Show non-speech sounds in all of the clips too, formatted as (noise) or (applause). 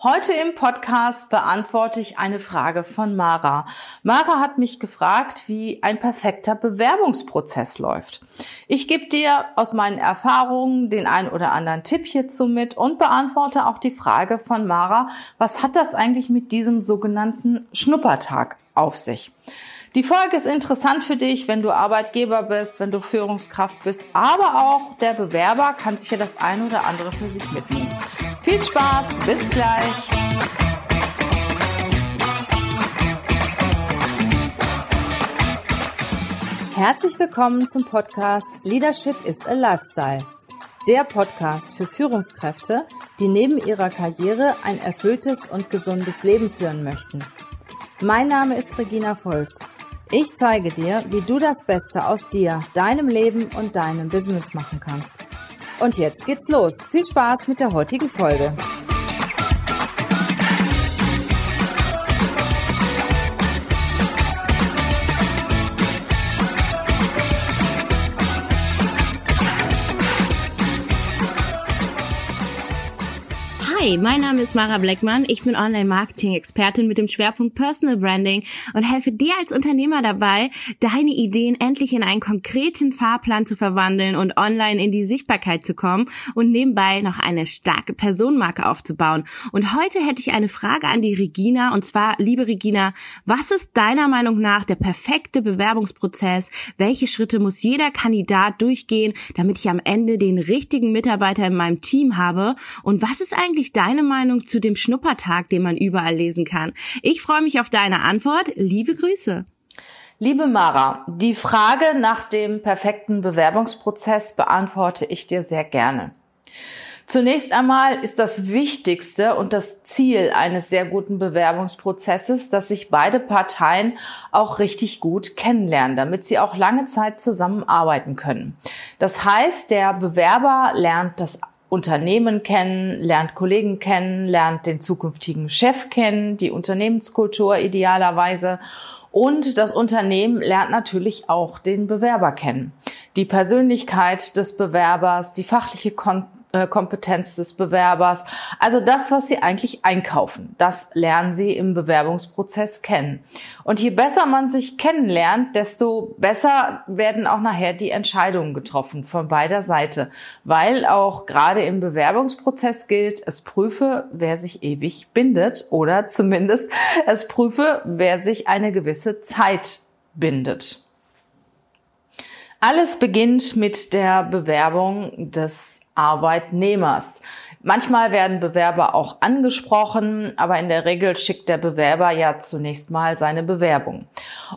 Heute im Podcast beantworte ich eine Frage von Mara. Mara hat mich gefragt, wie ein perfekter Bewerbungsprozess läuft. Ich gebe dir aus meinen Erfahrungen den ein oder anderen Tipp hierzu mit und beantworte auch die Frage von Mara, was hat das eigentlich mit diesem sogenannten Schnuppertag auf sich? Die Folge ist interessant für dich, wenn du Arbeitgeber bist, wenn du Führungskraft bist, aber auch der Bewerber kann sich ja das ein oder andere für sich mitnehmen. Viel Spaß, bis gleich. Herzlich willkommen zum Podcast Leadership is a Lifestyle. Der Podcast für Führungskräfte, die neben ihrer Karriere ein erfülltes und gesundes Leben führen möchten. Mein Name ist Regina Volz. Ich zeige dir, wie du das Beste aus dir, deinem Leben und deinem Business machen kannst. Und jetzt geht's los. Viel Spaß mit der heutigen Folge. Hi, mein Name ist Mara Bleckmann. Ich bin Online-Marketing-Expertin mit dem Schwerpunkt Personal Branding und helfe dir als Unternehmer dabei, deine Ideen endlich in einen konkreten Fahrplan zu verwandeln und online in die Sichtbarkeit zu kommen und nebenbei noch eine starke Personenmarke aufzubauen. Und heute hätte ich eine Frage an die Regina und zwar, liebe Regina, was ist deiner Meinung nach der perfekte Bewerbungsprozess? Welche Schritte muss jeder Kandidat durchgehen, damit ich am Ende den richtigen Mitarbeiter in meinem Team habe? Und was ist eigentlich deine Meinung zu dem Schnuppertag, den man überall lesen kann? Ich freue mich auf deine Antwort. Liebe Grüße. Liebe Mara, die Frage nach dem perfekten Bewerbungsprozess beantworte ich dir sehr gerne. Zunächst einmal ist das Wichtigste und das Ziel eines sehr guten Bewerbungsprozesses, dass sich beide Parteien auch richtig gut kennenlernen, damit sie auch lange Zeit zusammenarbeiten können. Das heißt, der Bewerber lernt das Unternehmen kennen, lernt Kollegen kennen, lernt den zukünftigen Chef kennen, die Unternehmenskultur idealerweise und das Unternehmen lernt natürlich auch den Bewerber kennen. Die Persönlichkeit des Bewerbers, die fachliche Kon Kompetenz des Bewerbers. Also das, was Sie eigentlich einkaufen, das lernen Sie im Bewerbungsprozess kennen. Und je besser man sich kennenlernt, desto besser werden auch nachher die Entscheidungen getroffen von beider Seite. Weil auch gerade im Bewerbungsprozess gilt, es prüfe, wer sich ewig bindet oder (laughs) zumindest es prüfe, wer sich eine gewisse Zeit bindet. Alles beginnt mit der Bewerbung des Arbeitnehmers. Manchmal werden Bewerber auch angesprochen, aber in der Regel schickt der Bewerber ja zunächst mal seine Bewerbung.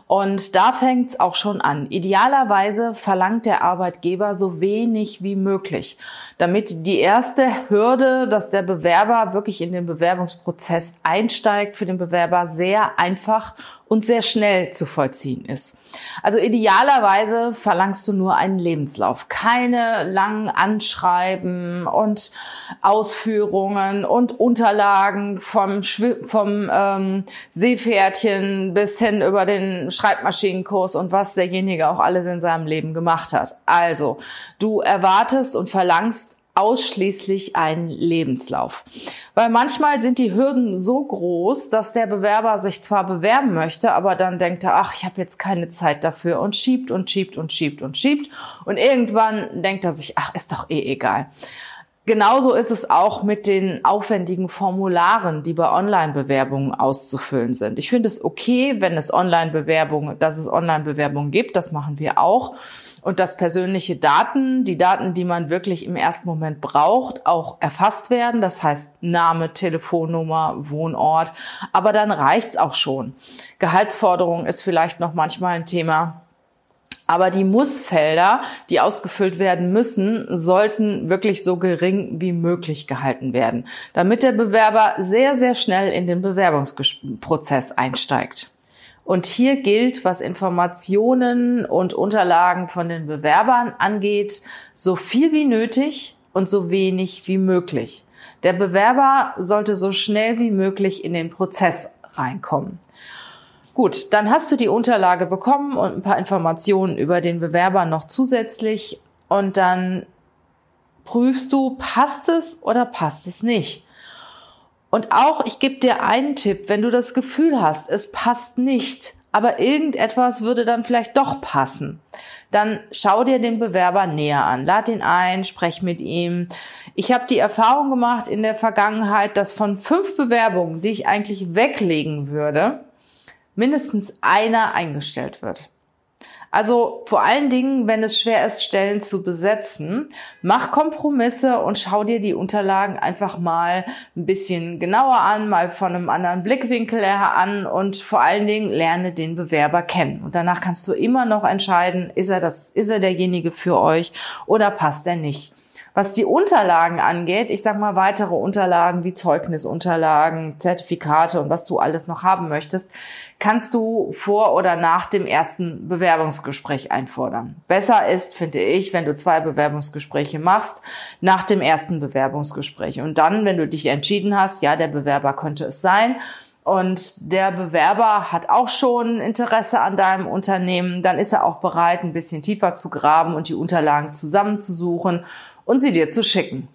Und da fängt es auch schon an. Idealerweise verlangt der Arbeitgeber so wenig wie möglich, damit die erste Hürde, dass der Bewerber wirklich in den Bewerbungsprozess einsteigt, für den Bewerber sehr einfach und sehr schnell zu vollziehen ist. Also idealerweise verlangst du nur einen Lebenslauf, keine langen Anschreiben und Ausführungen und Unterlagen vom, vom ähm, Seepferdchen bis hin über den Schreibmaschinenkurs und was derjenige auch alles in seinem Leben gemacht hat. Also du erwartest und verlangst ausschließlich einen Lebenslauf. Weil manchmal sind die Hürden so groß, dass der Bewerber sich zwar bewerben möchte, aber dann denkt er, ach, ich habe jetzt keine Zeit dafür und schiebt und schiebt und schiebt und schiebt. Und irgendwann denkt er sich, ach, ist doch eh egal. Genauso ist es auch mit den aufwendigen Formularen, die bei Online-Bewerbungen auszufüllen sind. Ich finde es okay, wenn es Online-Bewerbungen, dass es Online-Bewerbungen gibt. Das machen wir auch. Und dass persönliche Daten, die Daten, die man wirklich im ersten Moment braucht, auch erfasst werden. Das heißt Name, Telefonnummer, Wohnort. Aber dann reicht's auch schon. Gehaltsforderung ist vielleicht noch manchmal ein Thema. Aber die Mussfelder, die ausgefüllt werden müssen, sollten wirklich so gering wie möglich gehalten werden, damit der Bewerber sehr, sehr schnell in den Bewerbungsprozess einsteigt. Und hier gilt, was Informationen und Unterlagen von den Bewerbern angeht, so viel wie nötig und so wenig wie möglich. Der Bewerber sollte so schnell wie möglich in den Prozess reinkommen. Gut, dann hast du die Unterlage bekommen und ein paar Informationen über den Bewerber noch zusätzlich und dann prüfst du, passt es oder passt es nicht. Und auch, ich gebe dir einen Tipp, wenn du das Gefühl hast, es passt nicht, aber irgendetwas würde dann vielleicht doch passen, dann schau dir den Bewerber näher an. Lad ihn ein, sprech mit ihm. Ich habe die Erfahrung gemacht in der Vergangenheit, dass von fünf Bewerbungen, die ich eigentlich weglegen würde, mindestens einer eingestellt wird. Also vor allen Dingen, wenn es schwer ist, Stellen zu besetzen, mach Kompromisse und schau dir die Unterlagen einfach mal ein bisschen genauer an, mal von einem anderen Blickwinkel her an und vor allen Dingen lerne den Bewerber kennen. Und danach kannst du immer noch entscheiden, ist er das, ist er derjenige für euch oder passt er nicht. Was die Unterlagen angeht, ich sag mal weitere Unterlagen wie Zeugnisunterlagen, Zertifikate und was du alles noch haben möchtest, kannst du vor oder nach dem ersten Bewerbungsgespräch einfordern. Besser ist, finde ich, wenn du zwei Bewerbungsgespräche machst, nach dem ersten Bewerbungsgespräch. Und dann, wenn du dich entschieden hast, ja, der Bewerber könnte es sein, und der Bewerber hat auch schon Interesse an deinem Unternehmen, dann ist er auch bereit, ein bisschen tiefer zu graben und die Unterlagen zusammenzusuchen und sie dir zu schicken.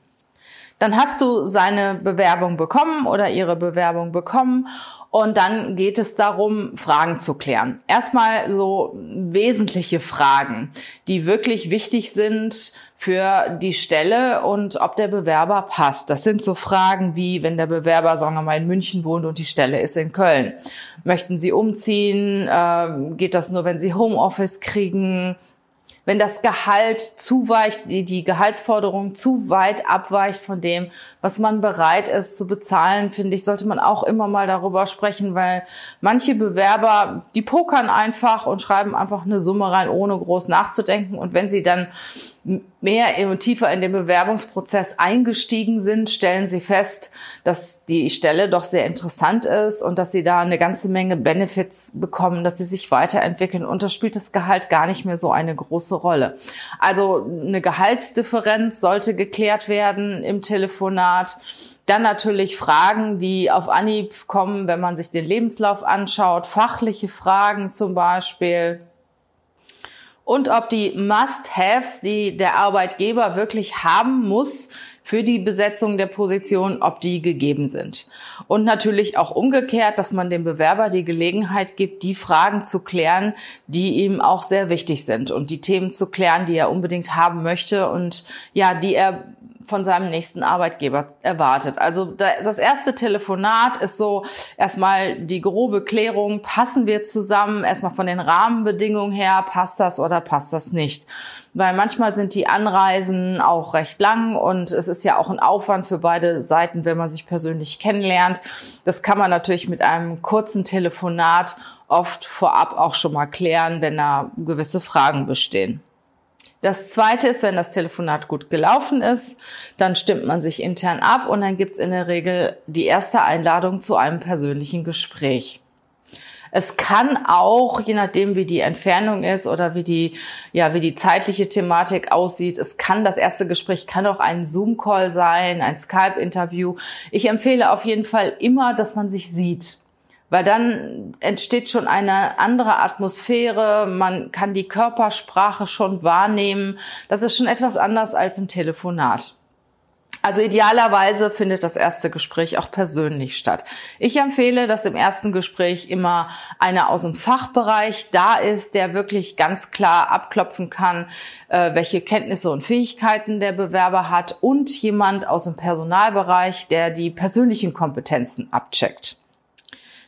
Dann hast du seine Bewerbung bekommen oder ihre Bewerbung bekommen und dann geht es darum, Fragen zu klären. Erstmal so wesentliche Fragen, die wirklich wichtig sind für die Stelle und ob der Bewerber passt. Das sind so Fragen wie, wenn der Bewerber, sagen wir mal, in München wohnt und die Stelle ist in Köln. Möchten Sie umziehen? Ähm, geht das nur, wenn Sie Homeoffice kriegen? Wenn das Gehalt zu weit, die, die Gehaltsforderung zu weit abweicht von dem, was man bereit ist zu bezahlen, finde ich, sollte man auch immer mal darüber sprechen, weil manche Bewerber, die pokern einfach und schreiben einfach eine Summe rein, ohne groß nachzudenken. Und wenn sie dann mehr und tiefer in den Bewerbungsprozess eingestiegen sind, stellen sie fest, dass die Stelle doch sehr interessant ist und dass sie da eine ganze Menge Benefits bekommen, dass sie sich weiterentwickeln. Und da spielt das Gehalt gar nicht mehr so eine große Rolle. Also eine Gehaltsdifferenz sollte geklärt werden im Telefonat. Dann natürlich Fragen, die auf Anhieb kommen, wenn man sich den Lebenslauf anschaut. Fachliche Fragen zum Beispiel und ob die Must-Haves, die der Arbeitgeber wirklich haben muss für die Besetzung der Position, ob die gegeben sind. Und natürlich auch umgekehrt, dass man dem Bewerber die Gelegenheit gibt, die Fragen zu klären, die ihm auch sehr wichtig sind und die Themen zu klären, die er unbedingt haben möchte und ja, die er von seinem nächsten Arbeitgeber erwartet. Also das erste Telefonat ist so erstmal die grobe Klärung, passen wir zusammen, erstmal von den Rahmenbedingungen her, passt das oder passt das nicht. Weil manchmal sind die Anreisen auch recht lang und es ist ja auch ein Aufwand für beide Seiten, wenn man sich persönlich kennenlernt. Das kann man natürlich mit einem kurzen Telefonat oft vorab auch schon mal klären, wenn da gewisse Fragen bestehen. Das zweite ist, wenn das Telefonat gut gelaufen ist, dann stimmt man sich intern ab und dann gibt's in der Regel die erste Einladung zu einem persönlichen Gespräch. Es kann auch, je nachdem wie die Entfernung ist oder wie die, ja, wie die zeitliche Thematik aussieht, es kann, das erste Gespräch kann auch ein Zoom-Call sein, ein Skype-Interview. Ich empfehle auf jeden Fall immer, dass man sich sieht weil dann entsteht schon eine andere Atmosphäre, man kann die Körpersprache schon wahrnehmen. Das ist schon etwas anders als ein Telefonat. Also idealerweise findet das erste Gespräch auch persönlich statt. Ich empfehle, dass im ersten Gespräch immer einer aus dem Fachbereich da ist, der wirklich ganz klar abklopfen kann, äh, welche Kenntnisse und Fähigkeiten der Bewerber hat und jemand aus dem Personalbereich, der die persönlichen Kompetenzen abcheckt.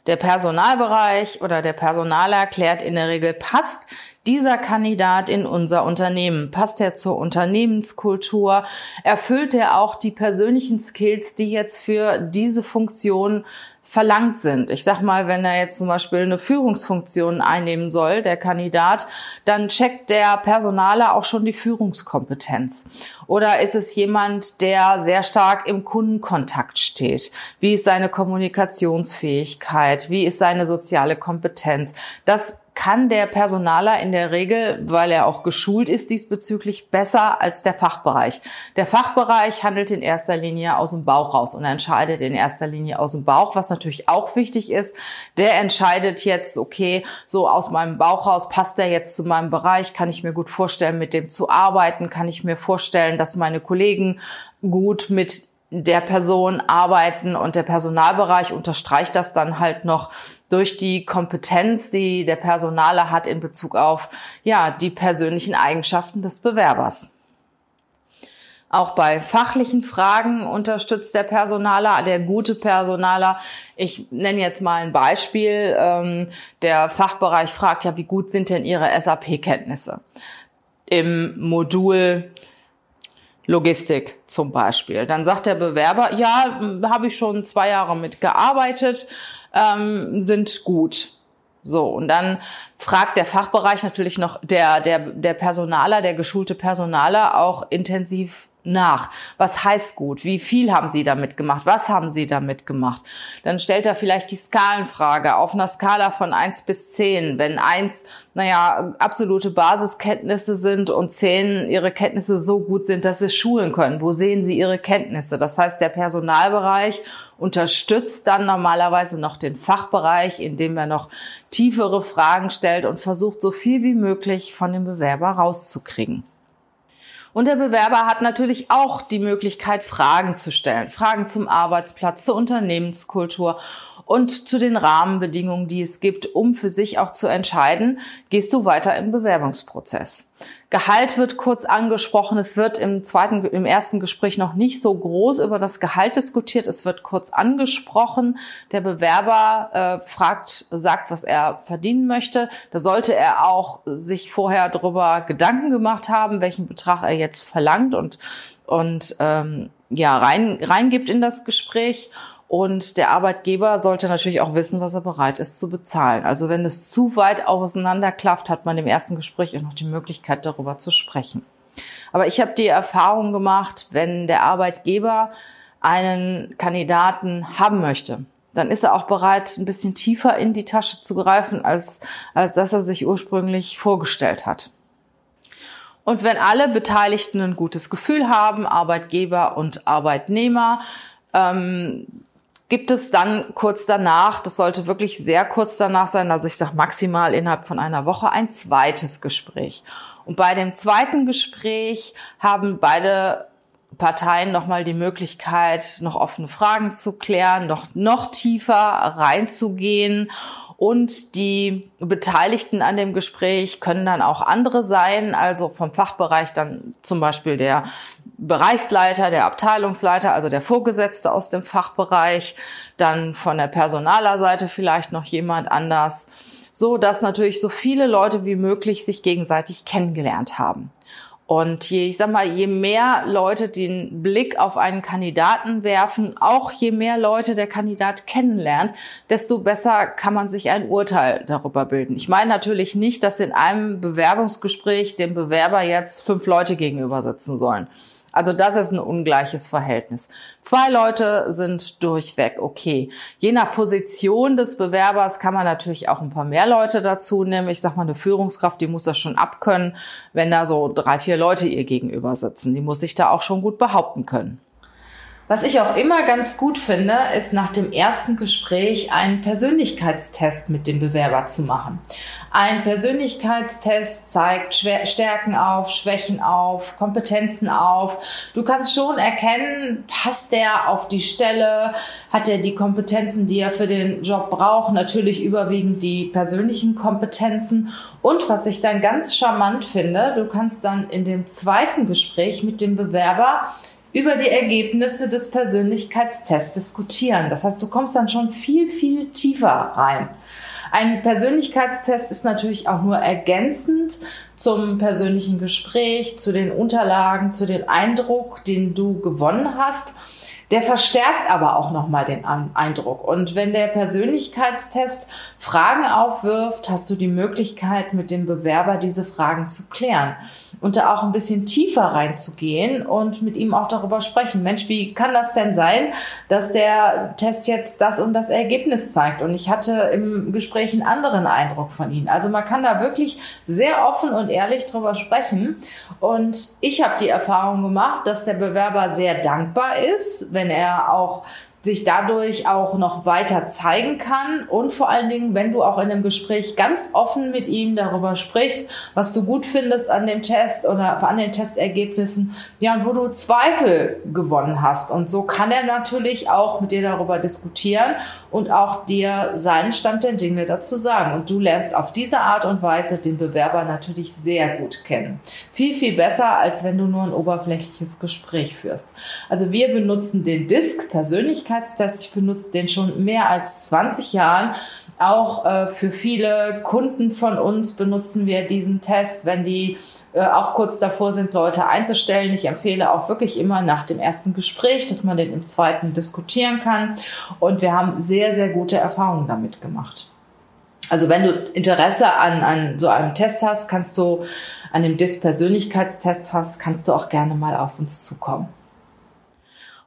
Der Personalbereich oder der Personaler klärt in der Regel, passt dieser Kandidat in unser Unternehmen? Passt er zur Unternehmenskultur? Erfüllt er auch die persönlichen Skills, die jetzt für diese Funktion verlangt sind. Ich sag mal, wenn er jetzt zum Beispiel eine Führungsfunktion einnehmen soll, der Kandidat, dann checkt der Personaler auch schon die Führungskompetenz. Oder ist es jemand, der sehr stark im Kundenkontakt steht? Wie ist seine Kommunikationsfähigkeit? Wie ist seine soziale Kompetenz? Das kann der Personaler in der Regel, weil er auch geschult ist diesbezüglich, besser als der Fachbereich. Der Fachbereich handelt in erster Linie aus dem Bauch raus und entscheidet in erster Linie aus dem Bauch, was natürlich auch wichtig ist. Der entscheidet jetzt, okay, so aus meinem Bauch raus passt der jetzt zu meinem Bereich, kann ich mir gut vorstellen, mit dem zu arbeiten, kann ich mir vorstellen, dass meine Kollegen gut mit der Person arbeiten und der Personalbereich unterstreicht das dann halt noch durch die Kompetenz, die der Personaler hat in Bezug auf, ja, die persönlichen Eigenschaften des Bewerbers. Auch bei fachlichen Fragen unterstützt der Personaler, der gute Personaler. Ich nenne jetzt mal ein Beispiel. Ähm, der Fachbereich fragt ja, wie gut sind denn Ihre SAP-Kenntnisse? Im Modul Logistik zum Beispiel. Dann sagt der Bewerber, ja, habe ich schon zwei Jahre mitgearbeitet, ähm, sind gut. So, und dann fragt der Fachbereich natürlich noch, der, der, der Personaler, der geschulte Personaler auch intensiv nach. Was heißt gut? Wie viel haben Sie damit gemacht? Was haben Sie damit gemacht? Dann stellt er vielleicht die Skalenfrage auf einer Skala von eins bis zehn. Wenn eins, naja, absolute Basiskenntnisse sind und zehn Ihre Kenntnisse so gut sind, dass Sie schulen können. Wo sehen Sie Ihre Kenntnisse? Das heißt, der Personalbereich unterstützt dann normalerweise noch den Fachbereich, indem er noch tiefere Fragen stellt und versucht, so viel wie möglich von dem Bewerber rauszukriegen. Und der Bewerber hat natürlich auch die Möglichkeit, Fragen zu stellen. Fragen zum Arbeitsplatz, zur Unternehmenskultur und zu den Rahmenbedingungen, die es gibt, um für sich auch zu entscheiden, gehst du weiter im Bewerbungsprozess. Gehalt wird kurz angesprochen. Es wird im zweiten, im ersten Gespräch noch nicht so groß über das Gehalt diskutiert. Es wird kurz angesprochen. Der Bewerber äh, fragt, sagt, was er verdienen möchte. Da sollte er auch sich vorher darüber Gedanken gemacht haben, welchen Betrag er jetzt verlangt und und ähm, ja rein reingibt in das Gespräch. Und der Arbeitgeber sollte natürlich auch wissen, was er bereit ist zu bezahlen. Also wenn es zu weit auseinanderklafft, hat man im ersten Gespräch auch noch die Möglichkeit, darüber zu sprechen. Aber ich habe die Erfahrung gemacht, wenn der Arbeitgeber einen Kandidaten haben möchte, dann ist er auch bereit, ein bisschen tiefer in die Tasche zu greifen, als, als dass er sich ursprünglich vorgestellt hat. Und wenn alle Beteiligten ein gutes Gefühl haben, Arbeitgeber und Arbeitnehmer, ähm, gibt es dann kurz danach, das sollte wirklich sehr kurz danach sein, also ich sage maximal innerhalb von einer Woche, ein zweites Gespräch. Und bei dem zweiten Gespräch haben beide Parteien nochmal die Möglichkeit, noch offene Fragen zu klären, noch, noch tiefer reinzugehen. Und die Beteiligten an dem Gespräch können dann auch andere sein, also vom Fachbereich dann zum Beispiel der Bereichsleiter, der Abteilungsleiter, also der Vorgesetzte aus dem Fachbereich, dann von der Personalerseite vielleicht noch jemand anders, so dass natürlich so viele Leute wie möglich sich gegenseitig kennengelernt haben. Und je, ich sag mal, je mehr Leute den Blick auf einen Kandidaten werfen, auch je mehr Leute der Kandidat kennenlernt, desto besser kann man sich ein Urteil darüber bilden. Ich meine natürlich nicht, dass in einem Bewerbungsgespräch dem Bewerber jetzt fünf Leute gegenüber sitzen sollen. Also das ist ein ungleiches Verhältnis. Zwei Leute sind durchweg okay. Je nach Position des Bewerbers kann man natürlich auch ein paar mehr Leute dazu nehmen. Ich sag mal, eine Führungskraft, die muss das schon abkönnen, wenn da so drei, vier Leute ihr gegenüber sitzen. Die muss sich da auch schon gut behaupten können. Was ich auch immer ganz gut finde, ist nach dem ersten Gespräch einen Persönlichkeitstest mit dem Bewerber zu machen. Ein Persönlichkeitstest zeigt Stärken auf, Schwächen auf, Kompetenzen auf. Du kannst schon erkennen, passt der auf die Stelle, hat er die Kompetenzen, die er für den Job braucht, natürlich überwiegend die persönlichen Kompetenzen. Und was ich dann ganz charmant finde, du kannst dann in dem zweiten Gespräch mit dem Bewerber über die Ergebnisse des Persönlichkeitstests diskutieren. Das heißt, du kommst dann schon viel, viel tiefer rein. Ein Persönlichkeitstest ist natürlich auch nur ergänzend zum persönlichen Gespräch, zu den Unterlagen, zu dem Eindruck, den du gewonnen hast. Der verstärkt aber auch nochmal den Eindruck. Und wenn der Persönlichkeitstest Fragen aufwirft, hast du die Möglichkeit, mit dem Bewerber diese Fragen zu klären und da auch ein bisschen tiefer reinzugehen und mit ihm auch darüber sprechen. Mensch, wie kann das denn sein, dass der Test jetzt das und das Ergebnis zeigt? Und ich hatte im Gespräch einen anderen Eindruck von Ihnen. Also man kann da wirklich sehr offen und ehrlich drüber sprechen. Und ich habe die Erfahrung gemacht, dass der Bewerber sehr dankbar ist, wenn er auch sich dadurch auch noch weiter zeigen kann und vor allen Dingen, wenn du auch in einem Gespräch ganz offen mit ihm darüber sprichst, was du gut findest an dem Test oder an den Testergebnissen, ja, und wo du Zweifel gewonnen hast. Und so kann er natürlich auch mit dir darüber diskutieren und auch dir seinen Stand der Dinge dazu sagen. Und du lernst auf diese Art und Weise den Bewerber natürlich sehr gut kennen. Viel, viel besser, als wenn du nur ein oberflächliches Gespräch führst. Also wir benutzen den DISC Persönlichkeit Persönlichkeitstest. Ich benutze den schon mehr als 20 Jahren. Auch äh, für viele Kunden von uns benutzen wir diesen Test, wenn die äh, auch kurz davor sind, Leute einzustellen. Ich empfehle auch wirklich immer nach dem ersten Gespräch, dass man den im zweiten diskutieren kann. Und wir haben sehr, sehr gute Erfahrungen damit gemacht. Also wenn du Interesse an, an so einem Test hast, kannst du an dem DIS-Persönlichkeitstest hast, kannst du auch gerne mal auf uns zukommen.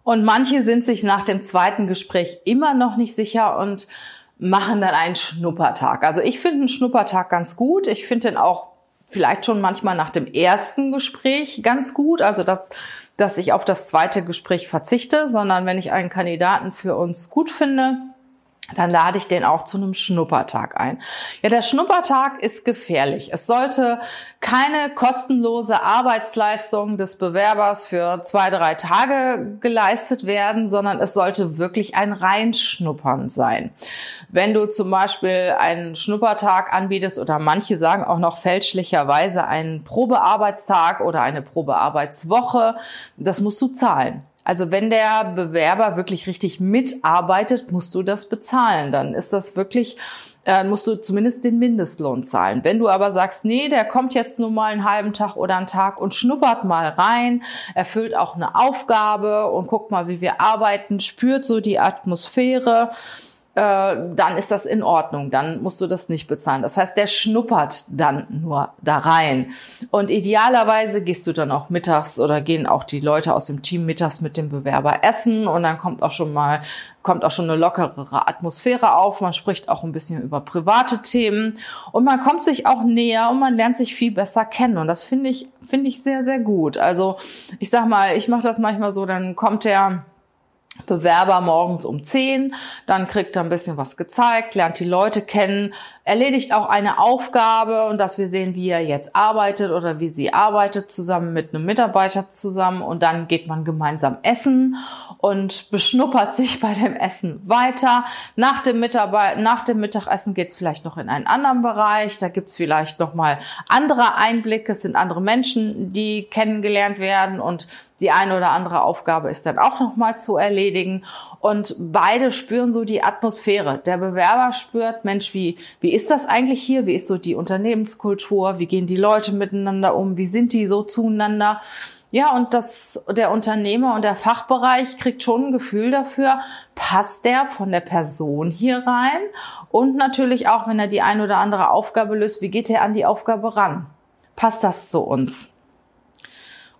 Und manche sind sich nach dem zweiten Gespräch immer noch nicht sicher und machen dann einen Schnuppertag. Also ich finde einen Schnuppertag ganz gut. Ich finde den auch vielleicht schon manchmal nach dem ersten Gespräch ganz gut. Also dass, dass ich auf das zweite Gespräch verzichte, sondern wenn ich einen Kandidaten für uns gut finde, dann lade ich den auch zu einem Schnuppertag ein. Ja, der Schnuppertag ist gefährlich. Es sollte keine kostenlose Arbeitsleistung des Bewerbers für zwei, drei Tage geleistet werden, sondern es sollte wirklich ein Reinschnuppern sein. Wenn du zum Beispiel einen Schnuppertag anbietest oder manche sagen auch noch fälschlicherweise einen Probearbeitstag oder eine Probearbeitswoche, das musst du zahlen. Also wenn der Bewerber wirklich richtig mitarbeitet, musst du das bezahlen. Dann ist das wirklich, äh, musst du zumindest den Mindestlohn zahlen. Wenn du aber sagst, nee, der kommt jetzt nur mal einen halben Tag oder einen Tag und schnuppert mal rein, erfüllt auch eine Aufgabe und guckt mal, wie wir arbeiten, spürt so die Atmosphäre, dann ist das in Ordnung, dann musst du das nicht bezahlen. Das heißt, der schnuppert dann nur da rein. Und idealerweise gehst du dann auch mittags oder gehen auch die Leute aus dem Team mittags mit dem Bewerber essen und dann kommt auch schon mal, kommt auch schon eine lockerere Atmosphäre auf. Man spricht auch ein bisschen über private Themen und man kommt sich auch näher und man lernt sich viel besser kennen. Und das finde ich, finde ich sehr, sehr gut. Also ich sag mal, ich mache das manchmal so, dann kommt der Bewerber morgens um 10, dann kriegt er ein bisschen was gezeigt, lernt die Leute kennen, erledigt auch eine Aufgabe und dass wir sehen, wie er jetzt arbeitet oder wie sie arbeitet zusammen mit einem Mitarbeiter zusammen und dann geht man gemeinsam essen und beschnuppert (laughs) sich bei dem Essen weiter. Nach dem, Mitarbeit nach dem Mittagessen geht es vielleicht noch in einen anderen Bereich, da gibt's vielleicht noch mal andere Einblicke, es sind andere Menschen, die kennengelernt werden und die eine oder andere Aufgabe ist dann auch noch mal zu erledigen und beide spüren so die Atmosphäre. Der Bewerber spürt, Mensch, wie wie ist das eigentlich hier? Wie ist so die Unternehmenskultur? Wie gehen die Leute miteinander um? Wie sind die so zueinander? Ja, und das, der Unternehmer und der Fachbereich kriegt schon ein Gefühl dafür, passt der von der Person hier rein? Und natürlich auch, wenn er die ein oder andere Aufgabe löst, wie geht er an die Aufgabe ran? Passt das zu uns?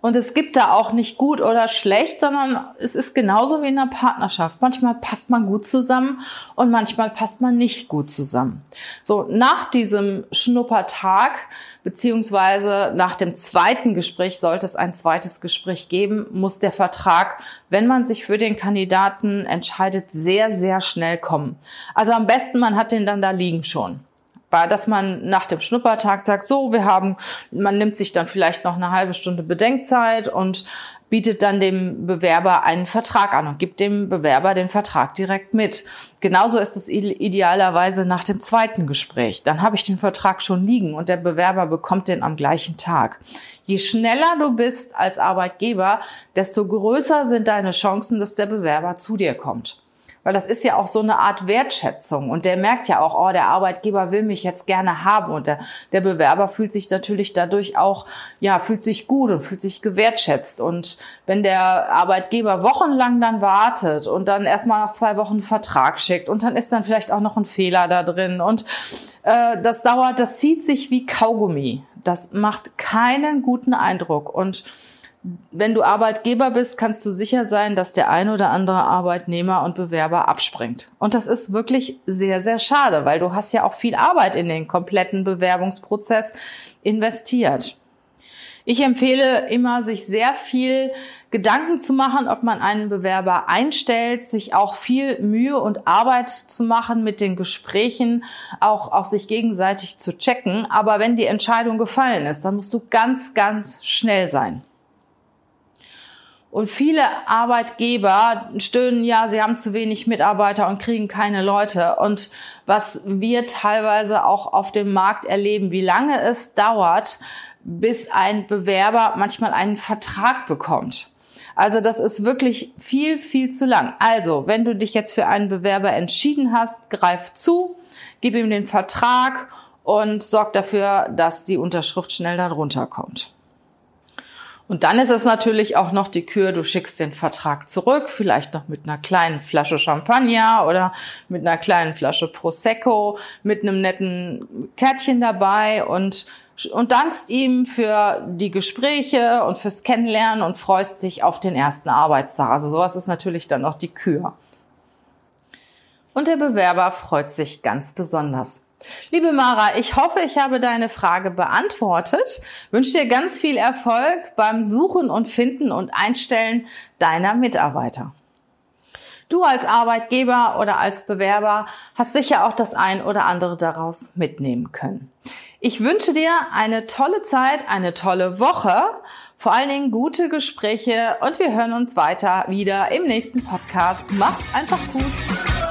Und es gibt da auch nicht gut oder schlecht, sondern es ist genauso wie in einer Partnerschaft. Manchmal passt man gut zusammen und manchmal passt man nicht gut zusammen. So, nach diesem Schnuppertag beziehungsweise nach dem zweiten Gespräch, sollte es ein zweites Gespräch geben, muss der Vertrag, wenn man sich für den Kandidaten entscheidet, sehr, sehr schnell kommen. Also am besten, man hat den dann da liegen schon war, dass man nach dem Schnuppertag sagt, so, wir haben, man nimmt sich dann vielleicht noch eine halbe Stunde Bedenkzeit und bietet dann dem Bewerber einen Vertrag an und gibt dem Bewerber den Vertrag direkt mit. Genauso ist es idealerweise nach dem zweiten Gespräch. Dann habe ich den Vertrag schon liegen und der Bewerber bekommt den am gleichen Tag. Je schneller du bist als Arbeitgeber, desto größer sind deine Chancen, dass der Bewerber zu dir kommt. Weil das ist ja auch so eine Art Wertschätzung. Und der merkt ja auch, oh, der Arbeitgeber will mich jetzt gerne haben. Und der, der Bewerber fühlt sich natürlich dadurch auch, ja, fühlt sich gut und fühlt sich gewertschätzt. Und wenn der Arbeitgeber wochenlang dann wartet und dann erstmal nach zwei Wochen einen Vertrag schickt und dann ist dann vielleicht auch noch ein Fehler da drin und äh, das dauert, das zieht sich wie Kaugummi. Das macht keinen guten Eindruck. Und wenn du Arbeitgeber bist, kannst du sicher sein, dass der ein oder andere Arbeitnehmer und Bewerber abspringt. Und das ist wirklich sehr, sehr schade, weil du hast ja auch viel Arbeit in den kompletten Bewerbungsprozess investiert. Ich empfehle immer, sich sehr viel Gedanken zu machen, ob man einen Bewerber einstellt, sich auch viel Mühe und Arbeit zu machen mit den Gesprächen, auch, auch sich gegenseitig zu checken. Aber wenn die Entscheidung gefallen ist, dann musst du ganz, ganz schnell sein. Und viele Arbeitgeber stöhnen, ja, sie haben zu wenig Mitarbeiter und kriegen keine Leute. Und was wir teilweise auch auf dem Markt erleben, wie lange es dauert, bis ein Bewerber manchmal einen Vertrag bekommt. Also das ist wirklich viel, viel zu lang. Also, wenn du dich jetzt für einen Bewerber entschieden hast, greif zu, gib ihm den Vertrag und sorg dafür, dass die Unterschrift schnell darunter kommt. Und dann ist es natürlich auch noch die Kür, du schickst den Vertrag zurück, vielleicht noch mit einer kleinen Flasche Champagner oder mit einer kleinen Flasche Prosecco, mit einem netten Kärtchen dabei und, und dankst ihm für die Gespräche und fürs Kennenlernen und freust dich auf den ersten Arbeitstag. Also sowas ist natürlich dann noch die Kür. Und der Bewerber freut sich ganz besonders. Liebe Mara, ich hoffe, ich habe deine Frage beantwortet. Wünsche dir ganz viel Erfolg beim Suchen und Finden und Einstellen deiner Mitarbeiter. Du als Arbeitgeber oder als Bewerber hast sicher auch das ein oder andere daraus mitnehmen können. Ich wünsche dir eine tolle Zeit, eine tolle Woche, vor allen Dingen gute Gespräche und wir hören uns weiter wieder im nächsten Podcast. Mach's einfach gut.